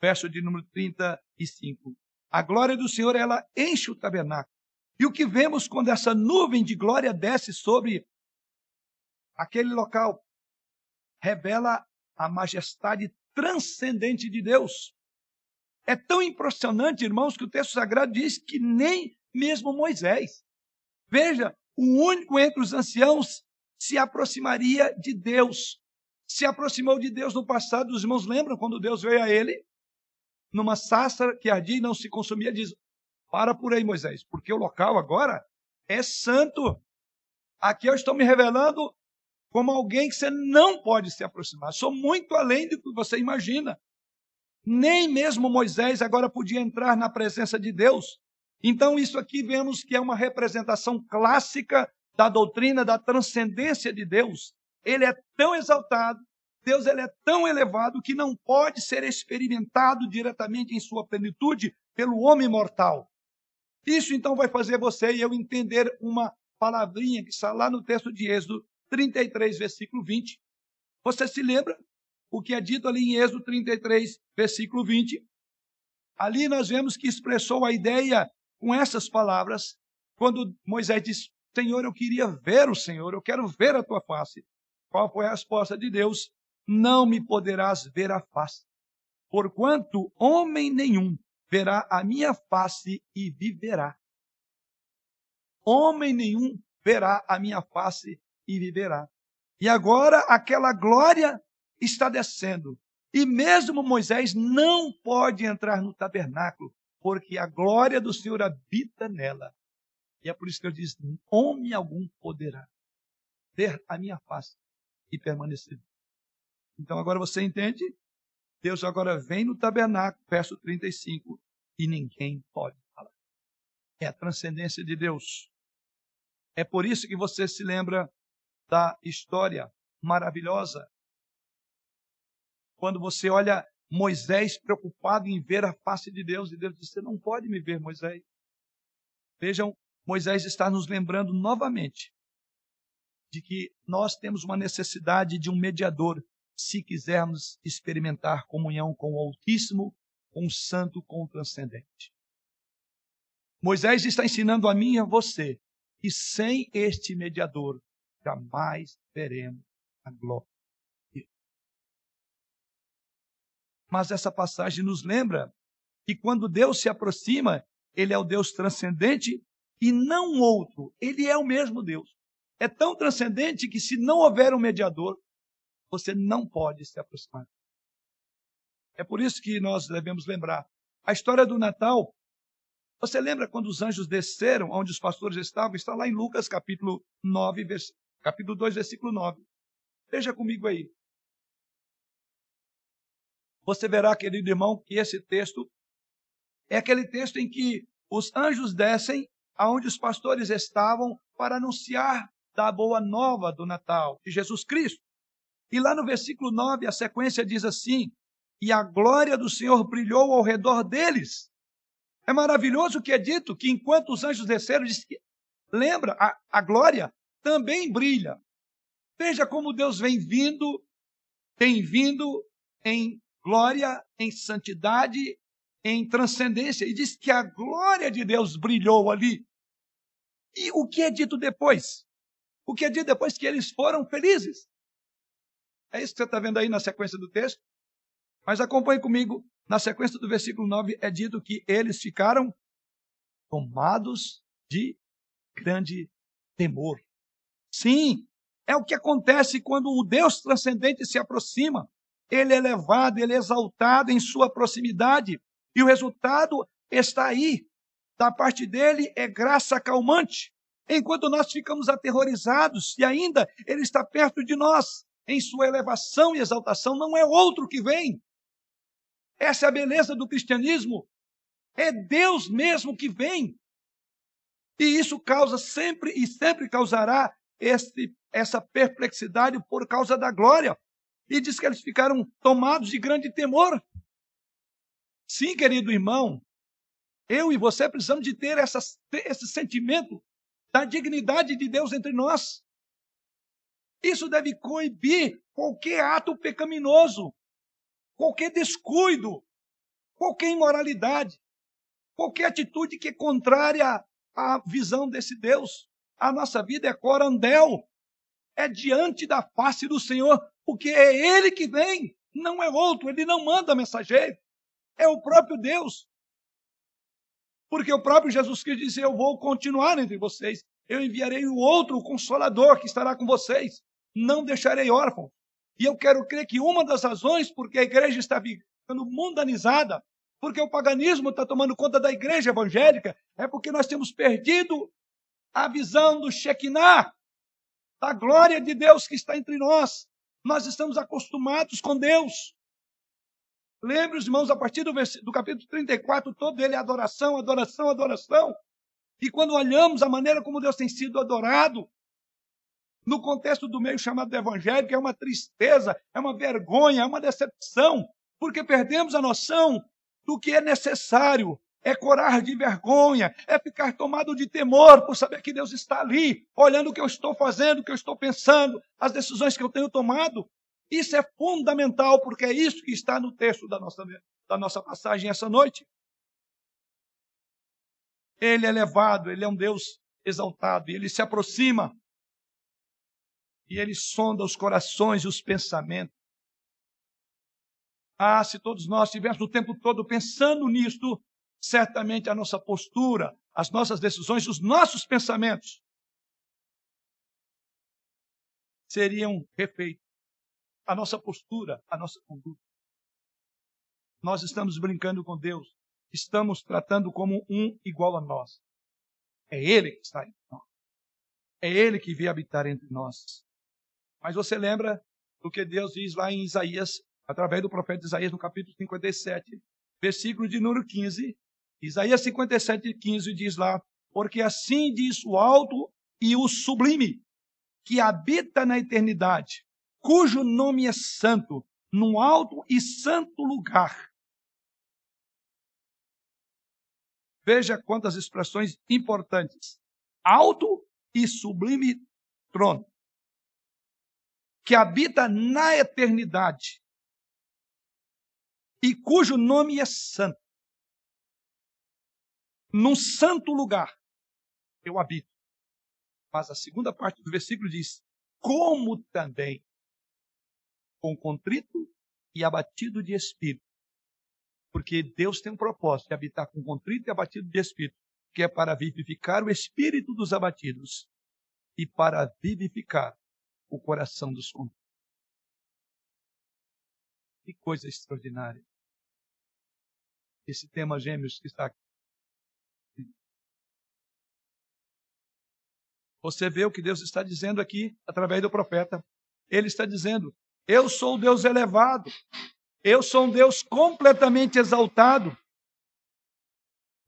verso de número 35. A glória do Senhor, ela enche o tabernáculo. E o que vemos quando essa nuvem de glória desce sobre aquele local revela a majestade transcendente de Deus. É tão impressionante, irmãos, que o texto sagrado diz que nem mesmo Moisés. Veja, o único entre os anciãos se aproximaria de Deus. Se aproximou de Deus no passado. Os irmãos lembram quando Deus veio a ele? Numa sassa que ardia e não se consumia, diz: Para por aí, Moisés, porque o local agora é santo. Aqui eu estou me revelando como alguém que você não pode se aproximar. Sou muito além do que você imagina. Nem mesmo Moisés agora podia entrar na presença de Deus. Então, isso aqui vemos que é uma representação clássica da doutrina da transcendência de Deus. Ele é tão exaltado, Deus ele é tão elevado que não pode ser experimentado diretamente em sua plenitude pelo homem mortal. Isso então vai fazer você e eu entender uma palavrinha que está lá no texto de Êxodo 33, versículo 20. Você se lembra o que é dito ali em Êxodo 33, versículo 20? Ali nós vemos que expressou a ideia com essas palavras, quando Moisés disse: Senhor, eu queria ver o Senhor, eu quero ver a tua face. Qual foi a resposta de Deus? Não me poderás ver a face, porquanto homem nenhum verá a minha face e viverá. Homem nenhum verá a minha face e viverá. E agora aquela glória está descendo. E mesmo Moisés não pode entrar no tabernáculo, porque a glória do Senhor habita nela. E é por isso que ele diz: homem algum poderá ver a minha face e permanecer. Então agora você entende? Deus agora vem no tabernáculo, verso 35, e ninguém pode falar. É a transcendência de Deus. É por isso que você se lembra da história maravilhosa. Quando você olha Moisés preocupado em ver a face de Deus, e Deus disse: Você não pode me ver, Moisés. Vejam, Moisés está nos lembrando novamente de que nós temos uma necessidade de um mediador se quisermos experimentar comunhão com o Altíssimo, com o Santo, com o Transcendente. Moisés está ensinando a mim e a você que sem este mediador jamais veremos a glória. Mas essa passagem nos lembra que quando Deus se aproxima, ele é o Deus transcendente e não outro. Ele é o mesmo Deus. É tão transcendente que se não houver um mediador, você não pode se aproximar. É por isso que nós devemos lembrar. A história do Natal, você lembra quando os anjos desceram onde os pastores estavam? Está lá em Lucas capítulo 9, vers... capítulo 2, versículo 9. Veja comigo aí você verá, querido irmão, que esse texto é aquele texto em que os anjos descem aonde os pastores estavam para anunciar da boa nova do Natal, de Jesus Cristo. E lá no versículo 9, a sequência diz assim: E a glória do Senhor brilhou ao redor deles. É maravilhoso o que é dito, que enquanto os anjos desceram, diz que, lembra, a, a glória também brilha. Veja como Deus vem vindo, tem vindo em glória, em santidade, em transcendência. E diz que a glória de Deus brilhou ali. E o que é dito depois? O que é dito depois que eles foram felizes? É isso que você está vendo aí na sequência do texto? Mas acompanhe comigo. Na sequência do versículo 9 é dito que eles ficaram tomados de grande temor. Sim, é o que acontece quando o Deus transcendente se aproxima. Ele é elevado, ele é exaltado em sua proximidade. E o resultado está aí. Da parte dele é graça calmante. Enquanto nós ficamos aterrorizados e ainda ele está perto de nós, em sua elevação e exaltação, não é outro que vem. Essa é a beleza do cristianismo. É Deus mesmo que vem. E isso causa sempre e sempre causará este, essa perplexidade por causa da glória. E diz que eles ficaram tomados de grande temor. Sim, querido irmão, eu e você precisamos de ter essa, esse sentimento da dignidade de Deus entre nós. Isso deve coibir qualquer ato pecaminoso, qualquer descuido, qualquer imoralidade, qualquer atitude que é contrária à visão desse Deus. A nossa vida é corandel, é diante da face do Senhor, porque é Ele que vem, não é outro, Ele não manda mensageiro, é o próprio Deus. Porque o próprio Jesus Cristo disse: Eu vou continuar entre vocês. Eu enviarei o outro o consolador que estará com vocês. Não deixarei órfão. E eu quero crer que uma das razões porque a igreja está ficando mundanizada, porque o paganismo está tomando conta da igreja evangélica, é porque nós temos perdido a visão do Shekinah, da glória de Deus que está entre nós. Nós estamos acostumados com Deus. Lembre os irmãos, a partir do, do capítulo 34, todo ele é adoração, adoração, adoração. E quando olhamos a maneira como Deus tem sido adorado, no contexto do meio chamado evangélico, é uma tristeza, é uma vergonha, é uma decepção, porque perdemos a noção do que é necessário. É coragem de vergonha, é ficar tomado de temor por saber que Deus está ali, olhando o que eu estou fazendo, o que eu estou pensando, as decisões que eu tenho tomado. Isso é fundamental, porque é isso que está no texto da nossa, da nossa passagem essa noite. Ele é elevado, ele é um Deus exaltado, e ele se aproxima e ele sonda os corações e os pensamentos. Ah, se todos nós estivéssemos o tempo todo pensando nisto, certamente a nossa postura, as nossas decisões, os nossos pensamentos seriam refeitos a nossa postura, a nossa conduta. Nós estamos brincando com Deus, estamos tratando como um igual a nós. É Ele que está entre nós. É Ele que veio habitar entre nós. Mas você lembra do que Deus diz lá em Isaías, através do profeta Isaías, no capítulo 57, versículo de número 15. Isaías 57, 15 diz lá: Porque assim diz o alto e o sublime, que habita na eternidade, cujo nome é santo, num alto e santo lugar. Veja quantas expressões importantes. Alto e sublime trono, que habita na eternidade e cujo nome é santo. Num santo lugar eu habito. Mas a segunda parte do versículo diz: como também com contrito e abatido de espírito. Porque Deus tem um propósito de habitar com contrito e abatido de espírito, que é para vivificar o espírito dos abatidos e para vivificar o coração dos contritos. Que coisa extraordinária. Esse tema gêmeos que está aqui. Você vê o que Deus está dizendo aqui através do profeta. Ele está dizendo: eu sou um Deus elevado. Eu sou um Deus completamente exaltado.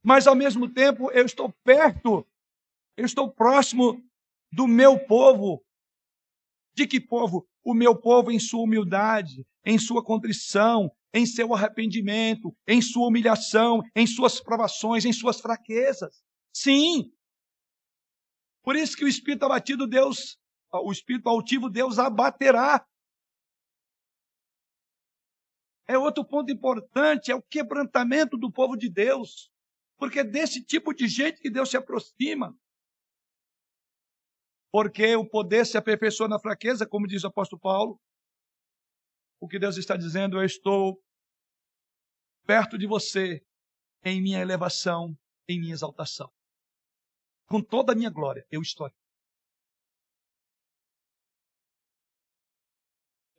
Mas ao mesmo tempo eu estou perto, eu estou próximo do meu povo. De que povo? O meu povo em sua humildade, em sua contrição, em seu arrependimento, em sua humilhação, em suas provações, em suas fraquezas. Sim. Por isso que o espírito abatido Deus, o espírito altivo Deus abaterá. É outro ponto importante, é o quebrantamento do povo de Deus. Porque é desse tipo de gente que Deus se aproxima. Porque o poder se aperfeiçoa na fraqueza, como diz o apóstolo Paulo. O que Deus está dizendo, eu estou perto de você em minha elevação, em minha exaltação. Com toda a minha glória, eu estou aqui.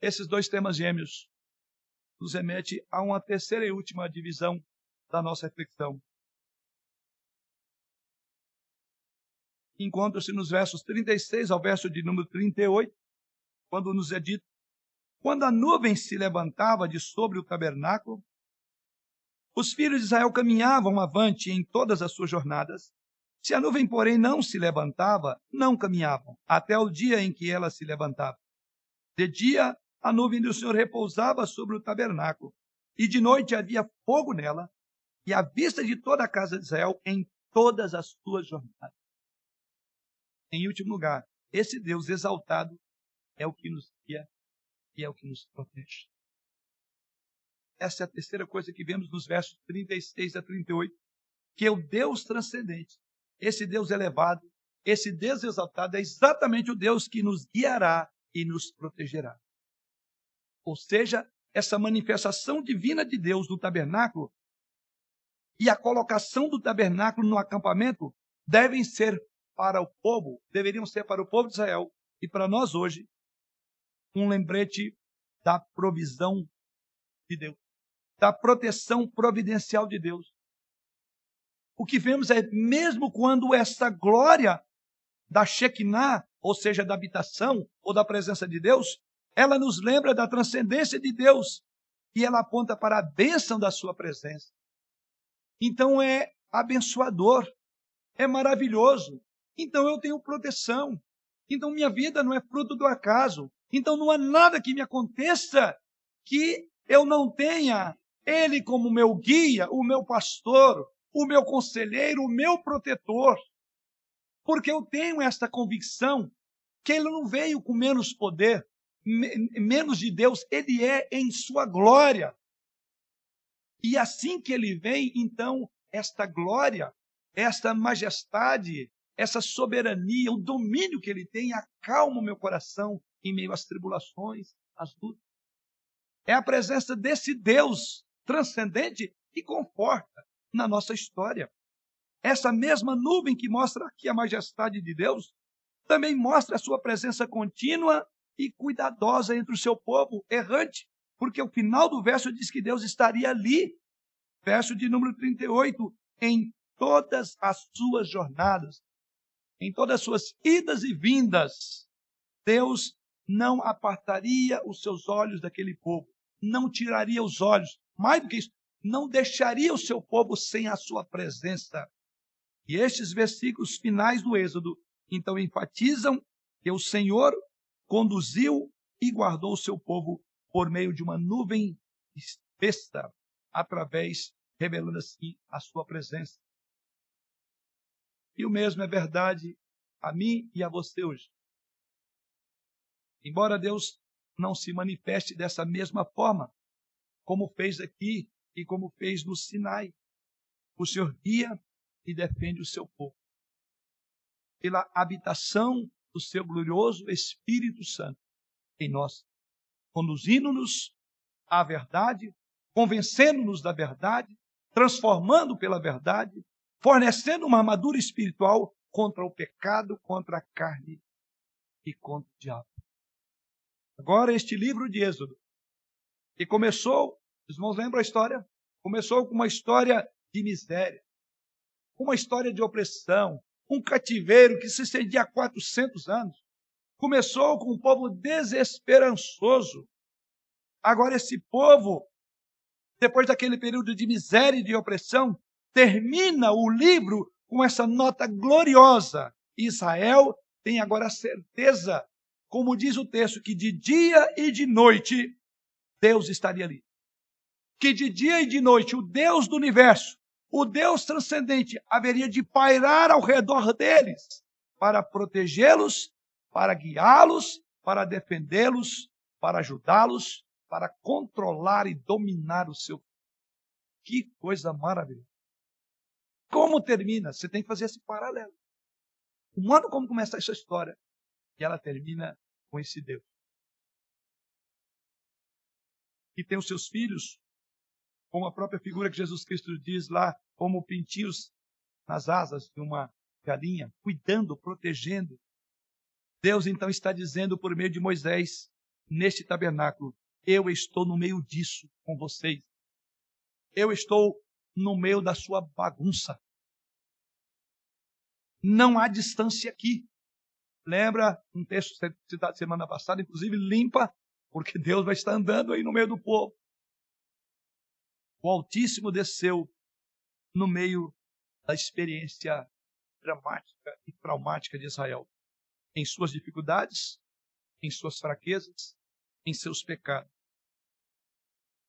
Esses dois temas gêmeos nos remete a uma terceira e última divisão da nossa reflexão. Encontra-se nos versos 36 ao verso de número 38, quando nos é dito: Quando a nuvem se levantava de sobre o tabernáculo, os filhos de Israel caminhavam avante em todas as suas jornadas. Se a nuvem, porém, não se levantava, não caminhavam, até o dia em que ela se levantava. De dia, a nuvem do Senhor repousava sobre o tabernáculo, e de noite havia fogo nela, e a vista de toda a casa de Israel em todas as suas jornadas. Em último lugar, esse Deus exaltado é o que nos guia e é o que nos protege. Essa é a terceira coisa que vemos nos versos 36 a 38, que é o Deus transcendente, esse Deus elevado, esse Deus exaltado é exatamente o Deus que nos guiará e nos protegerá. Ou seja, essa manifestação divina de Deus no tabernáculo e a colocação do tabernáculo no acampamento devem ser para o povo, deveriam ser para o povo de Israel e para nós hoje um lembrete da provisão de Deus da proteção providencial de Deus. O que vemos é, mesmo quando essa glória da Shekinah, ou seja, da habitação ou da presença de Deus, ela nos lembra da transcendência de Deus e ela aponta para a bênção da sua presença. Então é abençoador, é maravilhoso. Então eu tenho proteção. Então minha vida não é fruto do acaso. Então não há nada que me aconteça que eu não tenha ele como meu guia, o meu pastor, o meu conselheiro, o meu protetor. Porque eu tenho esta convicção que ele não veio com menos poder, menos de Deus, ele é em sua glória. E assim que ele vem, então, esta glória, esta majestade, essa soberania, o domínio que ele tem, acalma o meu coração em meio às tribulações, às lutas. É a presença desse Deus transcendente e conforta na nossa história. Essa mesma nuvem que mostra aqui a majestade de Deus, também mostra a sua presença contínua e cuidadosa entre o seu povo errante, porque o final do verso diz que Deus estaria ali. Verso de número 38, em todas as suas jornadas, em todas as suas idas e vindas, Deus não apartaria os seus olhos daquele povo, não tiraria os olhos, mais do que isso, não deixaria o seu povo sem a sua presença. E estes versículos finais do Êxodo, então, enfatizam que o Senhor conduziu e guardou o seu povo por meio de uma nuvem espessa, através, revelando assim a sua presença. E o mesmo é verdade a mim e a você hoje. Embora Deus não se manifeste dessa mesma forma, como fez aqui e como fez no Sinai. O Senhor guia e defende o seu povo. Pela habitação do seu glorioso Espírito Santo em nós, conduzindo-nos à verdade, convencendo-nos da verdade, transformando pela verdade, fornecendo uma armadura espiritual contra o pecado, contra a carne e contra o diabo. Agora, este livro de Êxodo que começou, os irmãos lembram a história? Começou com uma história de miséria, uma história de opressão, um cativeiro que se estendia há 400 anos. Começou com um povo desesperançoso. Agora, esse povo, depois daquele período de miséria e de opressão, termina o livro com essa nota gloriosa. Israel tem agora a certeza, como diz o texto, que de dia e de noite Deus estaria ali. Que de dia e de noite o Deus do universo, o Deus transcendente, haveria de pairar ao redor deles para protegê-los, para guiá-los, para defendê-los, para ajudá-los, para controlar e dominar o seu. Que coisa maravilhosa. Como termina? Você tem que fazer esse paralelo. O modo como começa essa história. E ela termina com esse Deus que tem os seus filhos, como a própria figura que Jesus Cristo diz lá, como pintinhos nas asas de uma galinha, cuidando, protegendo. Deus então está dizendo por meio de Moisés, neste tabernáculo, eu estou no meio disso com vocês. Eu estou no meio da sua bagunça. Não há distância aqui. Lembra um texto citado semana passada, inclusive limpa, porque Deus vai estar andando aí no meio do povo. O Altíssimo desceu no meio da experiência dramática e traumática de Israel, em suas dificuldades, em suas fraquezas, em seus pecados.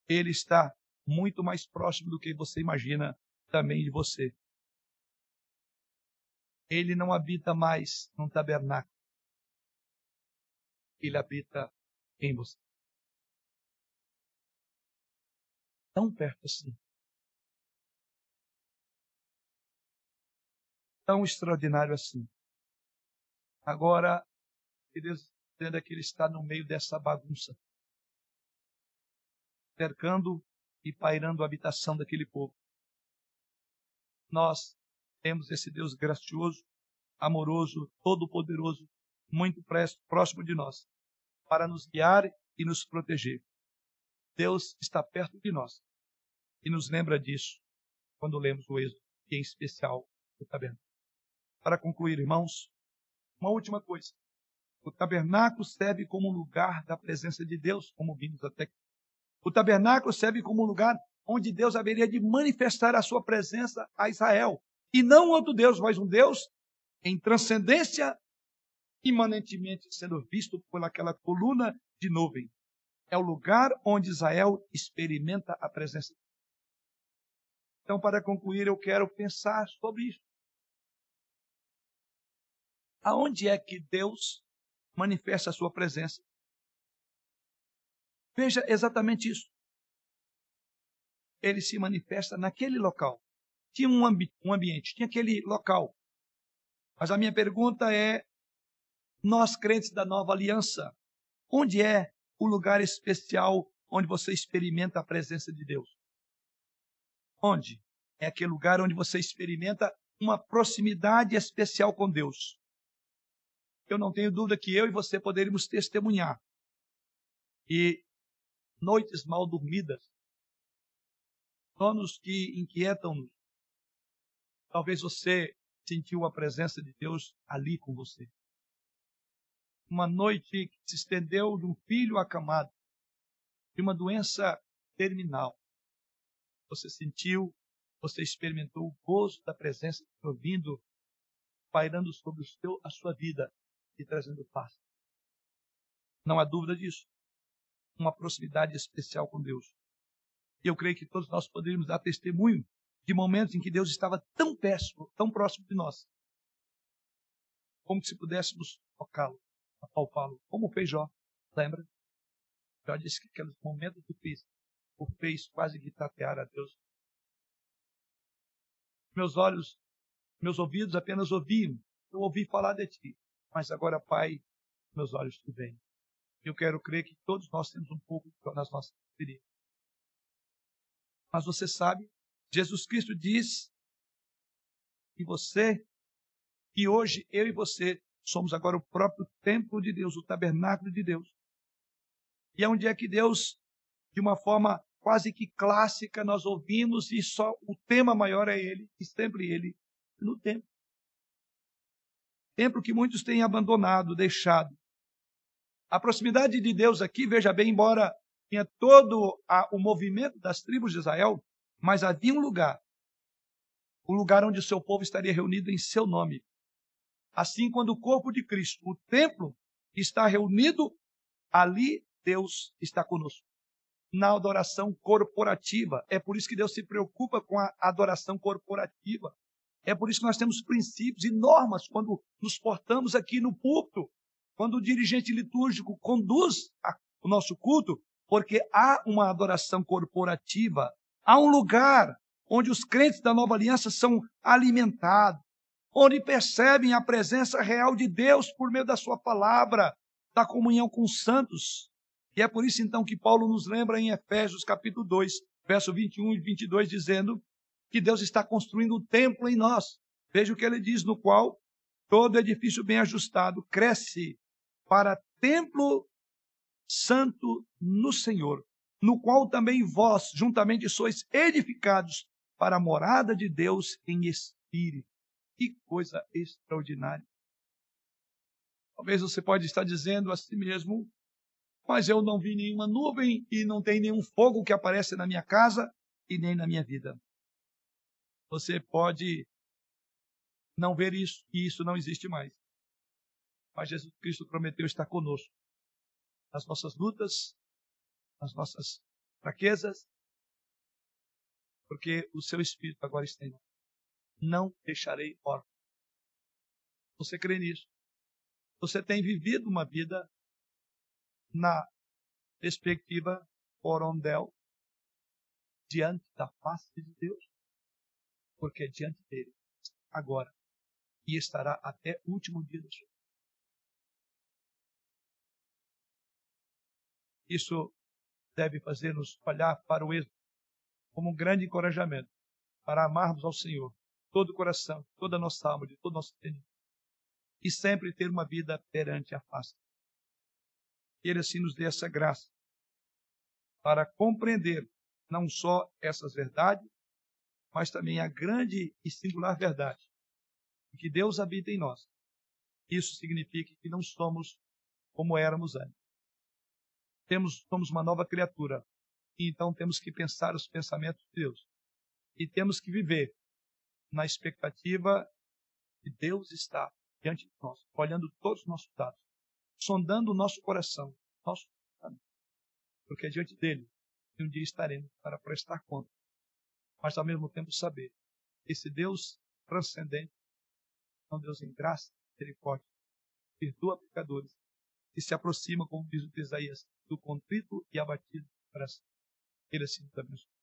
Ele está muito mais próximo do que você imagina também de você. Ele não habita mais num tabernáculo. Ele habita em você. Tão perto assim. Tão extraordinário assim. Agora, Deus entenda que Ele está no meio dessa bagunça, cercando e pairando a habitação daquele povo. Nós temos esse Deus gracioso, amoroso, todo-poderoso, muito próximo de nós, para nos guiar e nos proteger. Deus está perto de nós e nos lembra disso quando lemos o Êxodo, e em especial o tabernáculo. Para concluir, irmãos, uma última coisa. O tabernáculo serve como lugar da presença de Deus, como vimos até aqui. O tabernáculo serve como lugar onde Deus haveria de manifestar a sua presença a Israel. E não outro Deus, mas um Deus em transcendência, imanentemente sendo visto por aquela coluna de nuvem. É o lugar onde Israel experimenta a presença. Então, para concluir, eu quero pensar sobre isso. Aonde é que Deus manifesta a sua presença? Veja exatamente isso. Ele se manifesta naquele local. Tinha um, ambi um ambiente, tinha aquele local. Mas a minha pergunta é: nós crentes da nova aliança, onde é o lugar especial onde você experimenta a presença de Deus? Onde? É aquele lugar onde você experimenta uma proximidade especial com Deus. Eu não tenho dúvida que eu e você poderíamos testemunhar. E noites mal dormidas, sonos que inquietam-nos. Talvez você sentiu a presença de Deus ali com você. Uma noite que se estendeu de um filho acamado, de uma doença terminal. Você sentiu, você experimentou o gozo da presença de Deus vindo, pairando sobre o seu, a sua vida e trazendo paz. Não há dúvida disso uma proximidade especial com Deus. E eu creio que todos nós poderíamos dar testemunho de momentos em que Deus estava tão péssimo, tão próximo de nós, como se pudéssemos tocá-lo, apalpá-lo, como fez Jó, lembra? Jó disse que aqueles momentos difíceis o fez quase que tatear a Deus. Meus olhos, meus ouvidos apenas ouviam, eu ouvi falar de ti, mas agora, Pai, meus olhos te veem. Eu quero crer que todos nós temos um pouco nas nossas experiências. Mas você sabe, Jesus Cristo diz que você, que hoje eu e você somos agora o próprio templo de Deus, o tabernáculo de Deus. E é onde é que Deus, de uma forma quase que clássica, nós ouvimos e só o tema maior é Ele, e sempre Ele, no templo. Templo que muitos têm abandonado, deixado. A proximidade de Deus aqui, veja bem, embora tinha todo a, o movimento das tribos de Israel, mas havia um lugar, o lugar onde o seu povo estaria reunido em seu nome. Assim, quando o corpo de Cristo, o templo, está reunido, ali Deus está conosco. Na adoração corporativa. É por isso que Deus se preocupa com a adoração corporativa. É por isso que nós temos princípios e normas quando nos portamos aqui no púlpito quando o dirigente litúrgico conduz a, o nosso culto, porque há uma adoração corporativa, há um lugar onde os crentes da nova aliança são alimentados, onde percebem a presença real de Deus por meio da sua palavra, da comunhão com os santos. E é por isso então que Paulo nos lembra em Efésios capítulo 2, verso 21 e 22, dizendo que Deus está construindo um templo em nós. Veja o que ele diz: no qual todo edifício bem ajustado cresce para templo santo no Senhor, no qual também vós juntamente sois edificados para a morada de Deus em espírito. Que coisa extraordinária. Talvez você pode estar dizendo a si mesmo, mas eu não vi nenhuma nuvem e não tem nenhum fogo que aparece na minha casa e nem na minha vida. Você pode não ver isso e isso não existe mais. Mas Jesus Cristo prometeu estar conosco nas nossas lutas, nas nossas fraquezas, porque o seu Espírito agora está em nós. Não deixarei órfão. Você crê nisso? Você tem vivido uma vida na perspectiva orondel diante da face de Deus? Porque é diante dele, agora, e estará até o último dia da sua vida. Isso deve fazer-nos olhar para o êxodo como um grande encorajamento para amarmos ao Senhor todo o coração, toda a nossa alma, de todo o nosso entendimento. E sempre ter uma vida perante a face. Que Ele assim nos dê essa graça para compreender não só essas verdades, mas também a grande e singular verdade de que Deus habita em nós. Isso significa que não somos como éramos antes. Temos, somos uma nova criatura. E então temos que pensar os pensamentos de Deus. E temos que viver na expectativa de Deus está diante de nós, olhando todos os nossos dados, sondando o nosso coração, nosso porque é diante dele que um dia estaremos para prestar conta, mas ao mesmo tempo saber que esse Deus transcendente é um Deus em graça, misericórdia, perdoa pecadores e se aproxima, como diz o Isaías, do contrito e abatido coração. Ele assim nos abençoe.